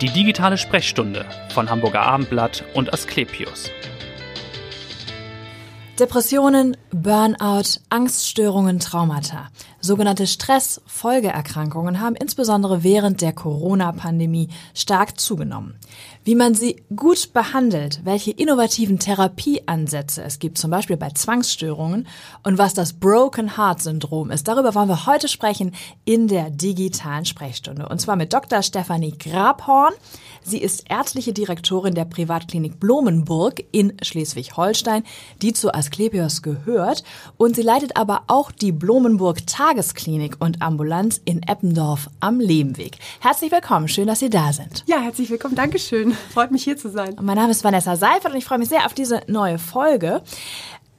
Die digitale Sprechstunde von Hamburger Abendblatt und Asklepios. Depressionen, Burnout, Angststörungen, Traumata. Sogenannte Stress-Folgeerkrankungen haben insbesondere während der Corona-Pandemie stark zugenommen. Wie man sie gut behandelt, welche innovativen Therapieansätze es gibt, zum Beispiel bei Zwangsstörungen und was das Broken Heart Syndrom ist, darüber wollen wir heute sprechen in der digitalen Sprechstunde. Und zwar mit Dr. Stefanie Grabhorn. Sie ist ärztliche Direktorin der Privatklinik Blumenburg in Schleswig-Holstein, die zu Asklepios gehört. Und sie leitet aber auch die Blumenburg Tagesklinik und Ambulanz in Eppendorf am Lehmweg. Herzlich willkommen, schön, dass Sie da sind. Ja, herzlich willkommen, Dankeschön. Freut mich hier zu sein. Mein Name ist Vanessa Seifert und ich freue mich sehr auf diese neue Folge.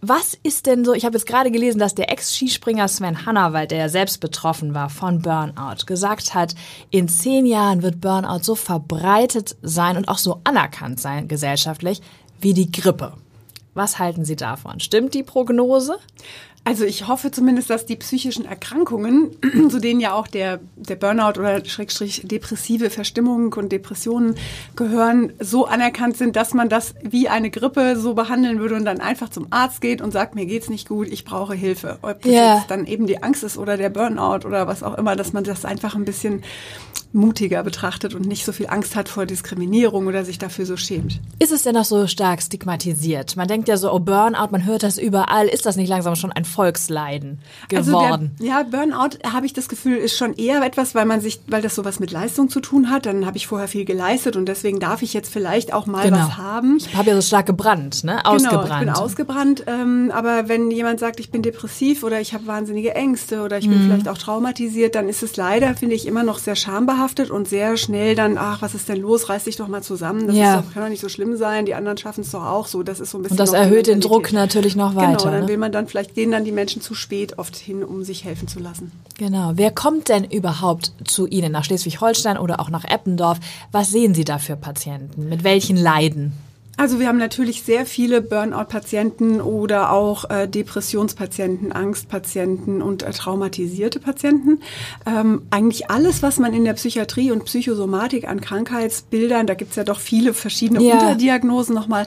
Was ist denn so, ich habe jetzt gerade gelesen, dass der Ex-Skispringer Sven Hannawald, der ja selbst betroffen war von Burnout, gesagt hat, in zehn Jahren wird Burnout so verbreitet sein und auch so anerkannt sein gesellschaftlich wie die Grippe. Was halten Sie davon? Stimmt die Prognose? Also ich hoffe zumindest, dass die psychischen Erkrankungen, zu denen ja auch der, der Burnout oder Schrägstrich depressive Verstimmung und Depressionen gehören, so anerkannt sind, dass man das wie eine Grippe so behandeln würde und dann einfach zum Arzt geht und sagt, mir geht's nicht gut, ich brauche Hilfe. Ob das Ja. jetzt dann eben die Angst ist oder der Burnout oder was auch immer, dass man das einfach ein bisschen mutiger betrachtet und nicht so viel Angst hat vor Diskriminierung oder sich dafür so schämt. Ist es denn noch so stark stigmatisiert? Man denkt ja so, oh Burnout, man hört das überall. Ist das nicht langsam schon ein Volksleiden geworden? Also der, ja, Burnout habe ich das Gefühl ist schon eher etwas, weil man sich, weil das sowas mit Leistung zu tun hat. Dann habe ich vorher viel geleistet und deswegen darf ich jetzt vielleicht auch mal was haben. Ich habe ja so stark gebrannt, ne? Genau, Ausgebrannt. ich bin ausgebrannt. Ähm, aber wenn jemand sagt, ich bin depressiv oder ich habe wahnsinnige Ängste oder ich bin Mhm. vielleicht auch traumatisiert, dann ist es leider, finde ich, immer noch sehr schambehaftet und sehr schnell dann, ach, was ist denn los? Reiß dich doch mal zusammen. Das Ja. doch, kann doch nicht so schlimm sein. Die anderen schaffen es doch auch so. Das ist so ein bisschen Und das erhöht den. Druck natürlich noch weiter. Genau, dann ne? will man dann vielleicht gehen dann die Menschen zu spät oft hin, um sich helfen zu lassen. Genau. Wer kommt denn überhaupt zu Ihnen nach Schleswig-Holstein oder auch nach Eppendorf? Was sehen Sie da für Patienten? Mit welchen Leiden? Also wir haben natürlich sehr viele Burnout-Patienten oder auch äh, Depressionspatienten, Angstpatienten und äh, traumatisierte Patienten. Ähm, eigentlich alles, was man in der Psychiatrie und Psychosomatik an Krankheitsbildern, da gibt's ja doch viele verschiedene Ja. Unterdiagnosen nochmal,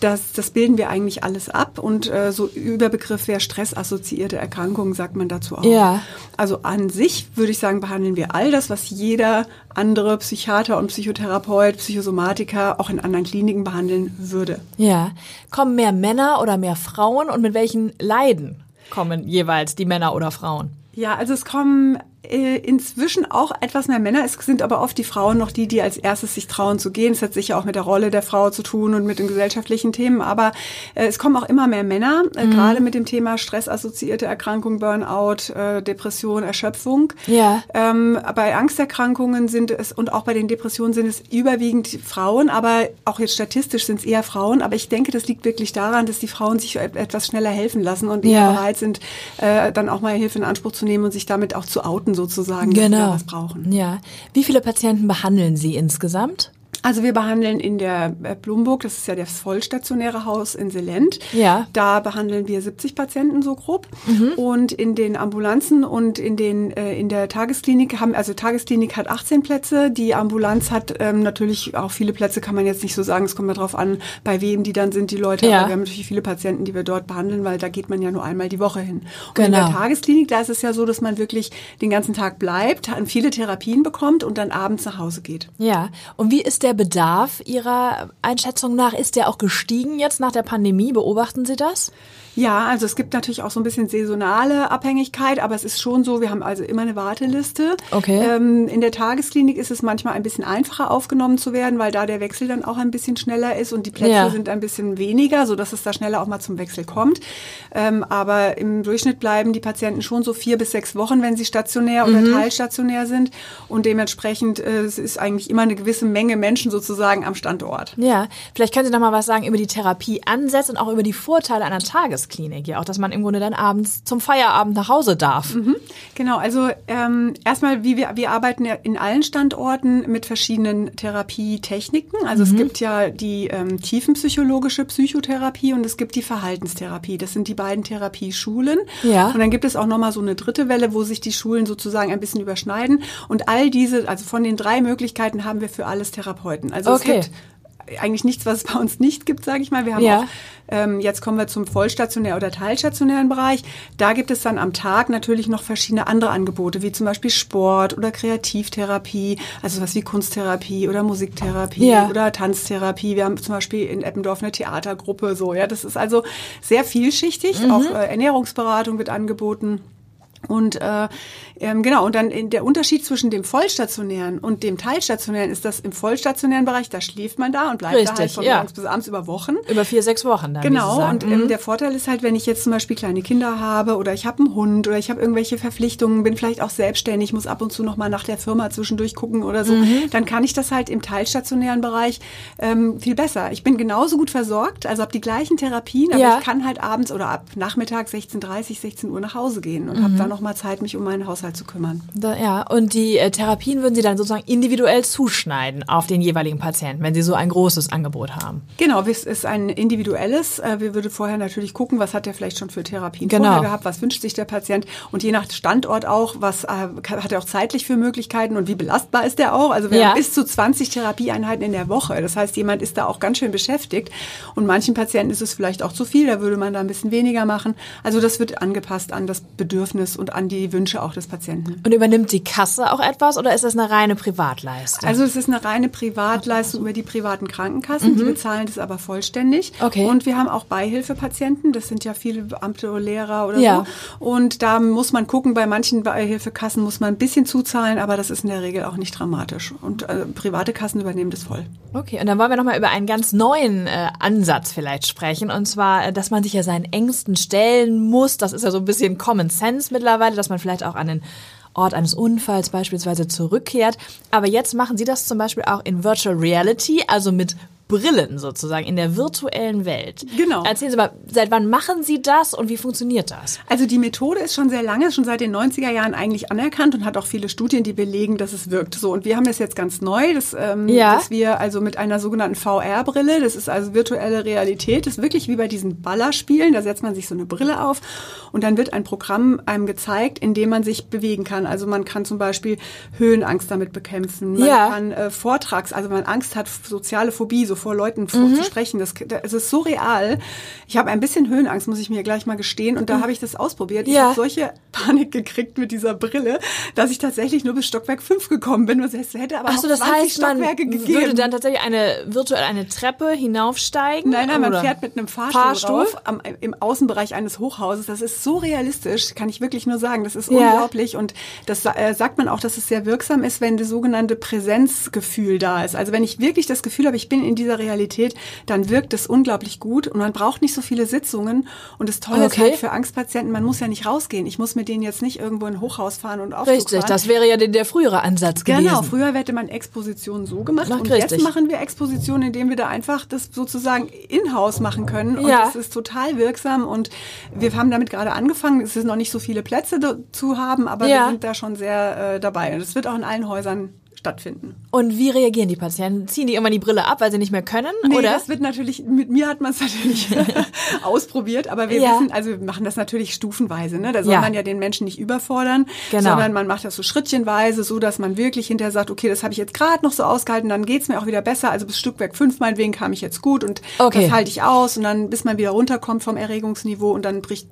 das, das bilden wir eigentlich alles ab und äh, so Überbegriff wäre stressassoziierte Erkrankungen, sagt man dazu auch. Ja. Also an sich würde ich sagen, behandeln wir all das, was jeder andere Psychiater und Psychotherapeut, Psychosomatiker auch in anderen Kliniken behandeln würde. Ja. Kommen mehr Männer oder mehr Frauen? Und mit welchen Leiden kommen jeweils die Männer oder Frauen? Ja, also es kommen äh, inzwischen auch etwas mehr Männer. Es sind aber oft die Frauen noch die, die als erstes sich trauen zu gehen. Es hat sicher auch mit der Rolle der Frau zu tun und mit den gesellschaftlichen Themen. Aber äh, es kommen auch immer mehr Männer, äh, gerade mit dem Thema stressassoziierte Erkrankung, Burnout, äh, Depression, Erschöpfung. Ja. Ähm, bei Angsterkrankungen sind es und auch bei den Depressionen sind es überwiegend Frauen, aber auch jetzt statistisch sind es eher Frauen. Aber ich denke, das liegt wirklich daran, dass die Frauen sich et- etwas schneller helfen lassen und Ja. eher bereit sind, äh, dann auch mal Hilfe in Anspruch zu nehmen und sich damit auch zu outen sozusagen, dass sie da Genau. was brauchen. Ja. Wie viele Patienten behandeln Sie insgesamt? Also wir behandeln in der äh, Blumburg, das ist ja das vollstationäre Haus in Selent. Ja. Mhm. Da behandeln wir 70 Patienten so grob. Und in den Ambulanzen und in den äh, in der Tagesklinik haben, also Tagesklinik hat 18 Plätze, die Ambulanz hat ähm, natürlich auch viele Plätze, kann man jetzt nicht so sagen. Es kommt mal drauf an, bei wem die dann sind, die Leute. Ja. Aber wir haben natürlich viele Patienten, die wir dort behandeln, weil da geht man ja nur einmal die Woche hin. Und in Genau. der Tagesklinik, da ist es ja so, dass man wirklich den ganzen Tag bleibt, viele Therapien bekommt und dann abends nach Hause geht. Ja. Und wie ist der Bedarf Ihrer Einschätzung nach? Ist der auch gestiegen jetzt nach der Pandemie? Beobachten Sie das? Ja, also es gibt natürlich auch so ein bisschen saisonale Abhängigkeit, aber es ist schon so, wir haben also immer eine Warteliste. Okay. Ähm, in der Tagesklinik ist es manchmal ein bisschen einfacher aufgenommen zu werden, weil da der Wechsel dann auch ein bisschen schneller ist und die Plätze Ja. sind ein bisschen weniger, so dass es da schneller auch mal zum Wechsel kommt. Ähm, aber im Durchschnitt bleiben die Patienten schon so vier bis sechs Wochen, wenn sie stationär oder Mhm. teilstationär sind und dementsprechend äh, es ist eigentlich immer eine gewisse Menge Menschen sozusagen am Standort. Ja. Vielleicht können Sie noch mal was sagen über die Therapieansätze und auch über die Vorteile einer Tagesklinik. Tagesklinik, ja auch, dass man im Grunde dann abends zum Feierabend nach Hause darf. Mhm, genau, also ähm, erstmal, wie wir, wir arbeiten ja in allen Standorten mit verschiedenen Therapietechniken. Also mhm. es gibt ja die ähm, tiefenpsychologische Psychotherapie und es gibt die Verhaltenstherapie. Das sind die beiden Therapieschulen. Ja. Und dann gibt es auch nochmal so eine dritte Welle, wo sich die Schulen sozusagen ein bisschen überschneiden. Und all diese, also von den drei Möglichkeiten haben wir für alles Therapeuten. Also okay. es gibt eigentlich nichts, was es bei uns nicht gibt, sage ich mal. Wir haben ja. auch, ähm, jetzt kommen wir zum vollstationären oder teilstationären Bereich. Da gibt es dann am Tag natürlich noch verschiedene andere Angebote, wie zum Beispiel Sport oder Kreativtherapie, also was wie Kunsttherapie oder Musiktherapie ja. oder Tanztherapie. Wir haben zum Beispiel in Eppendorf eine Theatergruppe, so ja. Das ist also sehr vielschichtig. Mhm. Auch äh, Ernährungsberatung wird angeboten. Und äh, ähm, genau, und dann in der Unterschied zwischen dem vollstationären und dem teilstationären ist das im vollstationären Bereich, da schläft man da und bleibt Richtig, da halt von ja. morgens bis abends über Wochen. Über vier, sechs Wochen dann. Genau, und ähm, mhm. der Vorteil ist halt, wenn ich jetzt zum Beispiel kleine Kinder habe oder ich habe einen Hund oder ich habe irgendwelche Verpflichtungen, bin vielleicht auch selbstständig, muss ab und zu nochmal nach der Firma zwischendurch gucken oder so, mhm. dann kann ich das halt im teilstationären Bereich ähm, viel besser. Ich bin genauso gut versorgt, also habe die gleichen Therapien, aber ja. ich kann halt abends oder ab Nachmittag 16.30, 16 Uhr nach Hause gehen und mhm. habe dann noch mal Zeit, mich um meinen Haushalt zu kümmern. Da, ja, und die äh, Therapien würden Sie dann sozusagen individuell zuschneiden auf den jeweiligen Patienten, wenn Sie so ein großes Angebot haben. Genau, es ist ein individuelles. Äh, wir würden vorher natürlich gucken, was hat er vielleicht schon für Therapien genau. vorher gehabt, was wünscht sich der Patient und je nach Standort auch, was äh, hat er auch zeitlich für Möglichkeiten und wie belastbar ist er auch. Also wir ja. haben bis zu 20 Therapieeinheiten in der Woche. Das heißt, jemand ist da auch ganz schön beschäftigt und manchen Patienten ist es vielleicht auch zu viel, da würde man da ein bisschen weniger machen. Also das wird angepasst an das Bedürfnis und an die die Wünsche auch des Patienten. Und übernimmt die Kasse auch etwas oder ist das eine reine Privatleistung? Also es ist eine reine Privatleistung über die privaten Krankenkassen, mhm. die bezahlen das aber vollständig. Okay. Und wir haben auch Beihilfepatienten, das sind ja viele Beamte oder Lehrer oder ja. so. Und da muss man gucken, bei manchen Beihilfekassen muss man ein bisschen zuzahlen, aber das ist in der Regel auch nicht dramatisch. Und äh, private Kassen übernehmen das voll. Okay, und dann wollen wir nochmal über einen ganz neuen äh, Ansatz vielleicht sprechen. Und zwar, äh, dass man sich ja seinen Ängsten stellen muss. Das ist ja so ein bisschen Common Sense mittlerweile, dass man vielleicht auch an den Ort eines Unfalls beispielsweise zurückkehrt. Aber jetzt machen Sie das zum Beispiel auch in Virtual Reality, also mit Brillen sozusagen in der virtuellen Welt. Genau. Erzählen Sie mal, seit wann machen Sie das und wie funktioniert das? Also die Methode ist schon sehr lange, schon seit den 90er Jahren eigentlich anerkannt und hat auch viele Studien, die belegen, dass es wirkt. So und wir haben das jetzt ganz neu, dass, ähm, ja. dass wir also mit einer sogenannten VR-Brille, das ist also virtuelle Realität, das ist wirklich wie bei diesen Ballerspielen, da setzt man sich so eine Brille auf und dann wird ein Programm einem gezeigt, in dem man sich bewegen kann. Also man kann zum Beispiel Höhenangst damit bekämpfen, man ja. kann äh, Vortrags, also wenn man Angst hat, soziale Phobie, so vor Leuten mhm. zu sprechen. Das, das ist so real. Ich habe ein bisschen Höhenangst, muss ich mir gleich mal gestehen. Und da mhm. habe ich das ausprobiert. Ich ja. habe solche Panik gekriegt mit dieser Brille, dass ich tatsächlich nur bis Stockwerk 5 gekommen bin. Es hätte aber Ach so, das heißt, Stockwerke man gegeben. würde dann tatsächlich eine virtuell eine Treppe hinaufsteigen? Nein, nein, man fährt mit einem Fahrstuhl, Fahrstuhl? Rauf, am, im Außenbereich eines Hochhauses. Das ist so realistisch, kann ich wirklich nur sagen. Das ist ja. unglaublich. Und das äh, sagt man auch, dass es sehr wirksam ist, wenn das sogenannte Präsenzgefühl da ist. Also wenn ich wirklich das Gefühl habe, ich bin in dieser Realität, dann wirkt es unglaublich gut und man braucht nicht so viele Sitzungen. Und das Tolle okay. ist halt für Angstpatienten, man muss ja nicht rausgehen. Ich muss mit denen jetzt nicht irgendwo in ein Hochhaus fahren und Aufzug Richtig, fahren. das wäre ja der, der frühere Ansatz genau, gewesen. Genau, früher hätte man Expositionen so gemacht Ach, und richtig. jetzt machen wir Expositionen, indem wir da einfach das sozusagen in-house machen können. Und ja. das ist total wirksam und wir haben damit gerade angefangen. Es sind noch nicht so viele Plätze zu haben, aber ja. wir sind da schon sehr äh, dabei. Und es wird auch in allen Häusern stattfinden. Und wie reagieren die Patienten? Ziehen die immer die Brille ab, weil sie nicht mehr können? Nee, oder? das wird natürlich, mit mir hat man es natürlich ausprobiert, aber wir ja. wissen, also wir machen das natürlich stufenweise. Ne? Da soll ja. man ja den Menschen nicht überfordern, genau. sondern man macht das so schrittchenweise, so dass man wirklich hinterher sagt, okay, das habe ich jetzt gerade noch so ausgehalten, dann geht's mir auch wieder besser. Also bis Stückwerk fünf meinetwegen kam ich jetzt gut und okay. das halte ich aus und dann bis man wieder runterkommt vom Erregungsniveau und dann bricht,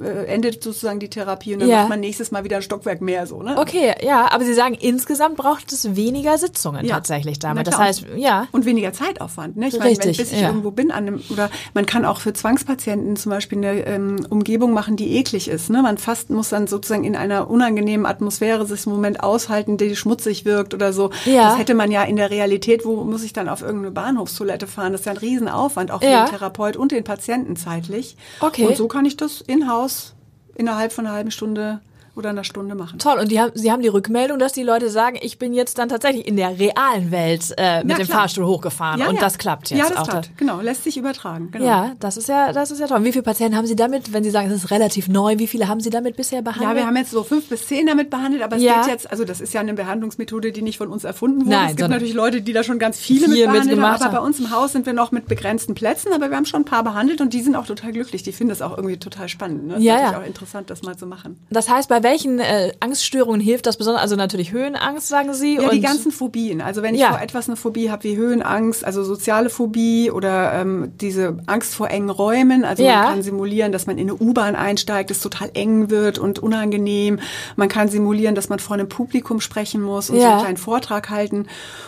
äh, endet sozusagen die Therapie und dann ja. macht man nächstes Mal wieder ein Stockwerk mehr so. Ne? Okay, ja, aber Sie sagen, insgesamt braucht es weniger Sitzungen ja. tatsächlich damit. Das heißt, ja. Und weniger Zeitaufwand. Ne? Ich meine, wenn, bis ich ja. irgendwo bin an einem, oder man kann auch für Zwangspatienten zum Beispiel eine ähm, Umgebung machen, die eklig ist. Ne? Man fast muss dann sozusagen in einer unangenehmen Atmosphäre sich im Moment aushalten, die schmutzig wirkt oder so. Ja. Das hätte man ja in der Realität, wo muss ich dann auf irgendeine Bahnhofstoilette fahren? Das ist ja ein Riesenaufwand, auch für den Therapeut und den Patienten zeitlich. Okay. Und so kann ich das in-house innerhalb von einer halben Stunde oder einer Stunde machen. Toll. Und die haben, Sie haben die Rückmeldung, dass die Leute sagen, ich bin jetzt dann tatsächlich in der realen Welt äh, mit Ja, dem klar. Fahrstuhl hochgefahren. Ja, und ja. das klappt jetzt Ja, das auch. klappt. Genau, lässt sich übertragen. Genau. Ja, das ist ja, das ist ja toll. Wie viele Patienten haben Sie damit, wenn Sie sagen, es ist relativ neu, wie viele haben Sie damit bisher behandelt? Ja, wir haben jetzt so fünf bis zehn damit behandelt, aber es geht jetzt, also das ist ja eine Behandlungsmethode, die nicht von uns erfunden wurde. Nein, es gibt natürlich Leute, die da schon ganz viele viel mit behandelt haben, aber bei uns im Haus sind wir noch mit begrenzten Plätzen, aber wir haben schon ein paar behandelt und die sind auch total glücklich. Die finden das auch irgendwie total spannend. Ne? Das Ja, ist ja. auch interessant, das mal zu machen. das heißt, bei welchen äh, Angststörungen hilft das besonders? Also natürlich Höhenangst, sagen Sie. Ja, und die ganzen Phobien. Also wenn ich Ja. vor etwas eine Phobie habe wie Höhenangst, also soziale Phobie oder ähm, diese Angst vor engen Räumen. Also Ja. man kann simulieren, dass man in eine U-Bahn einsteigt, es total eng wird und unangenehm. Man kann simulieren, dass man vor einem Publikum sprechen muss und so Ja. einen kleinen Vortrag halten.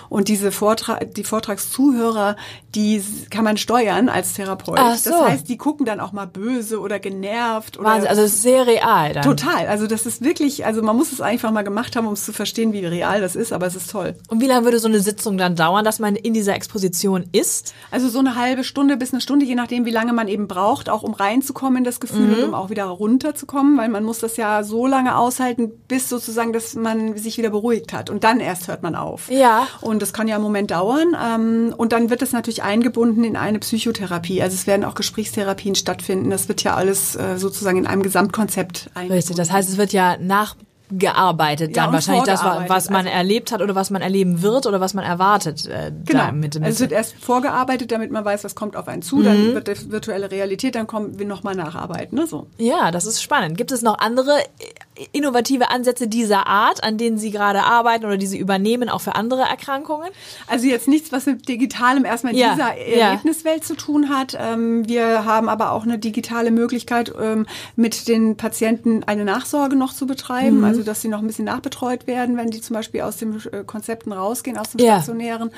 Und diese Vortrag, die Vortragszuhörer, die kann man steuern als Therapeut. Ach so. Das heißt, die gucken dann auch mal böse oder genervt oder Wahnsinn, also es ist sehr real dann. Total. Also das ist wirklich, also man muss es einfach mal gemacht haben, um es zu verstehen, wie real das ist, aber es ist toll. Und wie lange würde so eine Sitzung dann dauern, dass man in dieser Exposition ist? Also so eine halbe Stunde bis eine Stunde, je nachdem, wie lange man eben braucht, auch um reinzukommen in das Gefühl Mhm. und um auch wieder runterzukommen, weil man muss das ja so lange aushalten, bis sozusagen, dass man sich wieder beruhigt hat. Und dann erst hört man auf. Ja. Und das kann ja einen Moment dauern. Ähm, und dann wird es natürlich eingebunden in eine Psychotherapie. Also es werden auch Gesprächstherapien stattfinden. Das wird ja alles äh, sozusagen in einem Gesamtkonzept eingebunden. Richtig, das heißt, es wird ja nachgearbeitet Ja, dann und wahrscheinlich das, was man Also- erlebt hat oder was man erleben wird oder was man erwartet. Äh, Genau. Mit, mit also es wird erst vorgearbeitet, damit man weiß, was kommt auf einen zu. Mhm. Dann wird die virtuelle Realität, dann kommen wir nochmal nacharbeiten. Ne? So. ja, das ist spannend. Gibt es noch andere innovative Ansätze dieser Art, an denen Sie gerade arbeiten oder die Sie übernehmen, auch für andere Erkrankungen? Also jetzt nichts, was mit Digitalem erstmal in Ja, dieser ja. Erlebniswelt zu tun hat. Ähm, wir haben aber auch eine digitale Möglichkeit, ähm, mit den Patienten eine Nachsorge noch zu betreiben. Mhm. Also dass sie noch ein bisschen nachbetreut werden, wenn die zum Beispiel aus den äh, Konzepten rausgehen, aus dem Ja. stationären.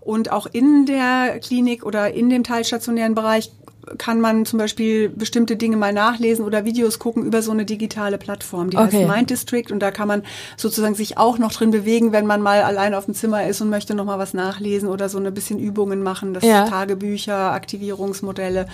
Und auch in der Klinik oder in dem teilstationären Bereich kann man zum Beispiel bestimmte Dinge mal nachlesen oder Videos gucken über so eine digitale Plattform. Die Okay. heißt Mind District und da kann man sozusagen sich auch noch drin bewegen, wenn man mal allein auf dem Zimmer ist und möchte noch mal was nachlesen oder so ein bisschen Übungen machen, das Ja. Tagebücher, Aktivierungsmodelle,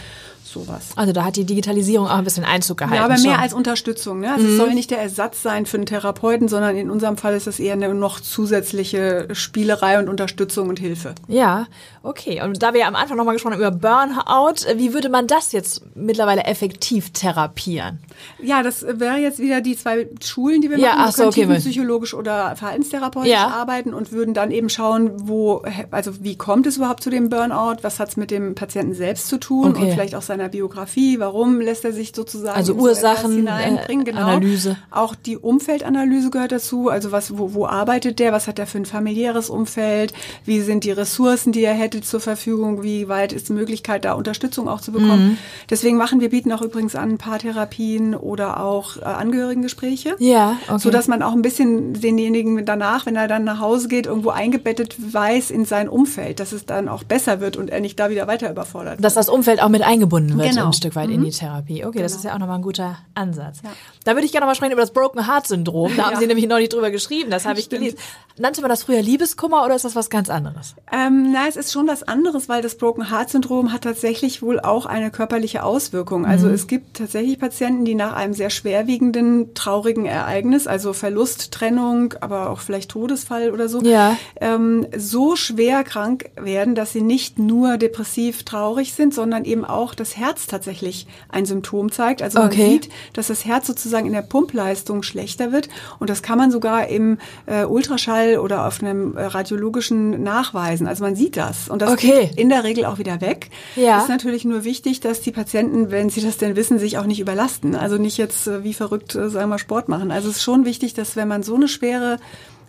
sowas. Also da hat die Digitalisierung auch ein bisschen Einzug gehalten. Ja, aber mehr schon. als Unterstützung. Ne? Also es soll nicht der Ersatz sein für einen Therapeuten, sondern in unserem Fall ist das eher eine noch zusätzliche Spielerei und Unterstützung und Hilfe. Ja, okay. Und da wir ja am Anfang nochmal gesprochen haben über Burnout, äh, wie würde man das jetzt mittlerweile effektiv therapieren? Ja, das wäre jetzt wieder die zwei Schulen, die wir Ja, machen. ach Wir so, können okay, psychologisch oder verhaltenstherapeutisch Ja. arbeiten und würden dann eben schauen, wo, also wie kommt es überhaupt zu dem Burnout? Was hat es mit dem Patienten selbst zu tun Okay. und vielleicht auch seiner Biografie? Warum lässt er sich sozusagen Also in so Ursachen, hineinbringen? äh, Genau. Analyse. Auch die Umfeldanalyse gehört dazu. Also was, wo, wo arbeitet der? Was hat er für ein familiäres Umfeld? Wie sind die Ressourcen, die er hätte zur Verfügung? Wie weit ist die Möglichkeit, da Unterstützung auch zu bekommen? Mhm. Deswegen machen wir bieten auch übrigens an Paartherapien oder auch äh, Angehörigengespräche. Ja, okay. So dass man auch ein bisschen denjenigen danach, wenn er dann nach Hause geht, irgendwo eingebettet weiß in sein Umfeld, dass es dann auch besser wird und er nicht da wieder weiter überfordert Dass das Umfeld auch mit eingebunden wird, Genau. ein Stück weit in die Therapie. Okay, das ist ja auch nochmal ein guter Ansatz. Ja. Da würde ich gerne nochmal sprechen über das Broken Heart Syndrom. Da haben Ja. Sie nämlich noch nicht drüber geschrieben, das habe ich gelesen. Nannte man das früher Liebeskummer oder ist das was ganz anderes? Ähm, na, es ist schon was anderes, weil das Broken Heart Syndrom hat tatsächlich wohl auch eine körperliche Auswirkung. Also es gibt tatsächlich Patienten, die nach einem sehr schwerwiegenden, traurigen Ereignis, also Verlust, Trennung, aber auch vielleicht Todesfall oder so, Ja. ähm, so schwer krank werden, dass sie nicht nur depressiv traurig sind, sondern eben auch das Herz tatsächlich ein Symptom zeigt. Also man Okay. sieht, dass das Herz sozusagen in der Pumpleistung schlechter wird und das kann man sogar im äh, Ultraschall oder auf einem äh, radiologischen nachweisen. Also man sieht das und das Okay. geht in der Regel auch wieder weg. Ja. Ist natürlich nur wichtig, dass die Patienten, wenn sie das denn wissen, sich auch nicht überlasten. Also nicht jetzt äh, wie verrückt, äh, sagen wir, Sport machen. Also es ist schon wichtig, dass wenn man so eine schwere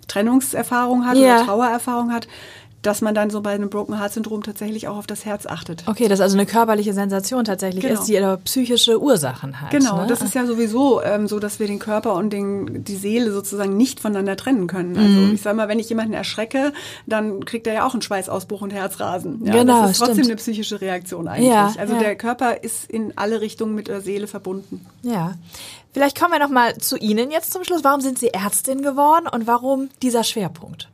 Trennungserfahrung hat Ja. oder Trauererfahrung hat, dass man dann so bei einem Broken Heart Syndrom tatsächlich auch auf das Herz achtet. Okay, das also eine körperliche Sensation tatsächlich Genau. ist, die aber psychische Ursachen hat. Genau, ne? das ist ja sowieso ähm, so, dass wir den Körper und den, die Seele sozusagen nicht voneinander trennen können. Also Mhm. ich sage mal, wenn ich jemanden erschrecke, dann kriegt er ja auch einen Schweißausbruch und Herzrasen. Ja, Genau, das ist trotzdem stimmt. eine psychische Reaktion eigentlich. Ja, also ja. der Körper ist in alle Richtungen mit der Seele verbunden. Ja. Vielleicht kommen wir noch mal zu Ihnen jetzt zum Schluss. Warum sind Sie Ärztin geworden und warum dieser Schwerpunkt?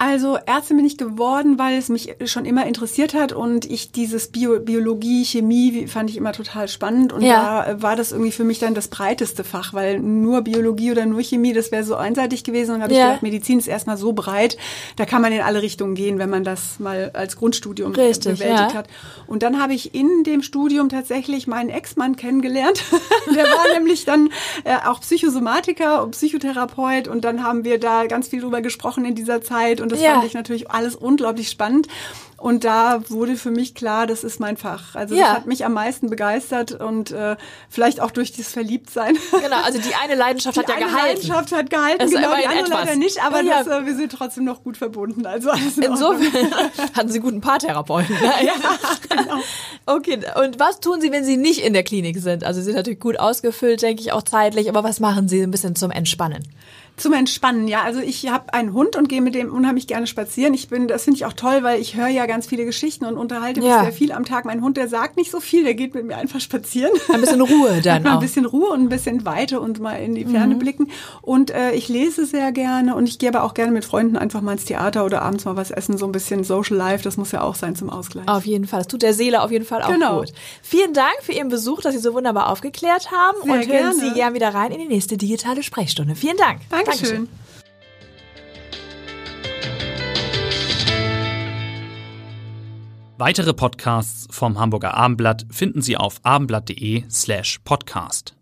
Also Ärztin bin ich geworden, weil es mich schon immer interessiert hat und ich dieses Bio, Biologie, Chemie fand ich immer total spannend und ja. da war das irgendwie für mich dann das breiteste Fach, weil nur Biologie oder nur Chemie, das wäre so einseitig gewesen und habe ja. ich gedacht, Medizin ist erstmal so breit, da kann man in alle Richtungen gehen, wenn man das mal als Grundstudium Richtig, bewältigt ja. hat. Und dann habe ich in dem Studium tatsächlich meinen Ex-Mann kennengelernt. Der war nämlich dann äh, auch Psychosomatiker und Psychotherapeut und dann haben wir da ganz viel drüber gesprochen in dieser Zeit und das ja. fand ich natürlich alles unglaublich spannend. Und da wurde für mich klar, das ist mein Fach. Also ja. das hat mich am meisten begeistert und äh, vielleicht auch durch das Verliebtsein. Genau, also die eine Leidenschaft die hat ja eine gehalten. Leidenschaft hat gehalten, das genau, die andere etwas. leider nicht, aber ja. das, äh, wir sind trotzdem noch gut verbunden. Also alles in Insofern hatten Sie guten Paartherapeuten. ja, genau. Okay, und was tun Sie, wenn Sie nicht in der Klinik sind? Also Sie sind natürlich gut ausgefüllt, denke ich, auch zeitlich, aber was machen Sie ein bisschen zum Entspannen? Zum Entspannen, ja. Also ich habe einen Hund und gehe mit dem unheimlich gerne spazieren. Ich bin, das finde ich auch toll, weil ich höre ja ganz viele Geschichten und unterhalte mich sehr viel am Tag. Mein Hund, der sagt nicht so viel, der geht mit mir einfach spazieren. Ein bisschen Ruhe dann auch. Ein bisschen Ruhe und ein bisschen Weite und mal in die Ferne mhm. blicken. Und äh, ich lese sehr gerne und ich gehe aber auch gerne mit Freunden einfach mal ins Theater oder abends mal was essen. So ein bisschen Social Life, das muss ja auch sein zum Ausgleich. Auf jeden Fall. Das tut der Seele auf jeden Fall auch genau. gut. Vielen Dank für Ihren Besuch, dass Sie so wunderbar aufgeklärt haben. Sehr und hören gerne. Sie gern wieder rein in die nächste digitale Sprechstunde. Vielen Dank. Dankeschön. Dankeschön. Weitere Podcasts vom Hamburger Abendblatt finden Sie auf abendblatt.de slash podcast.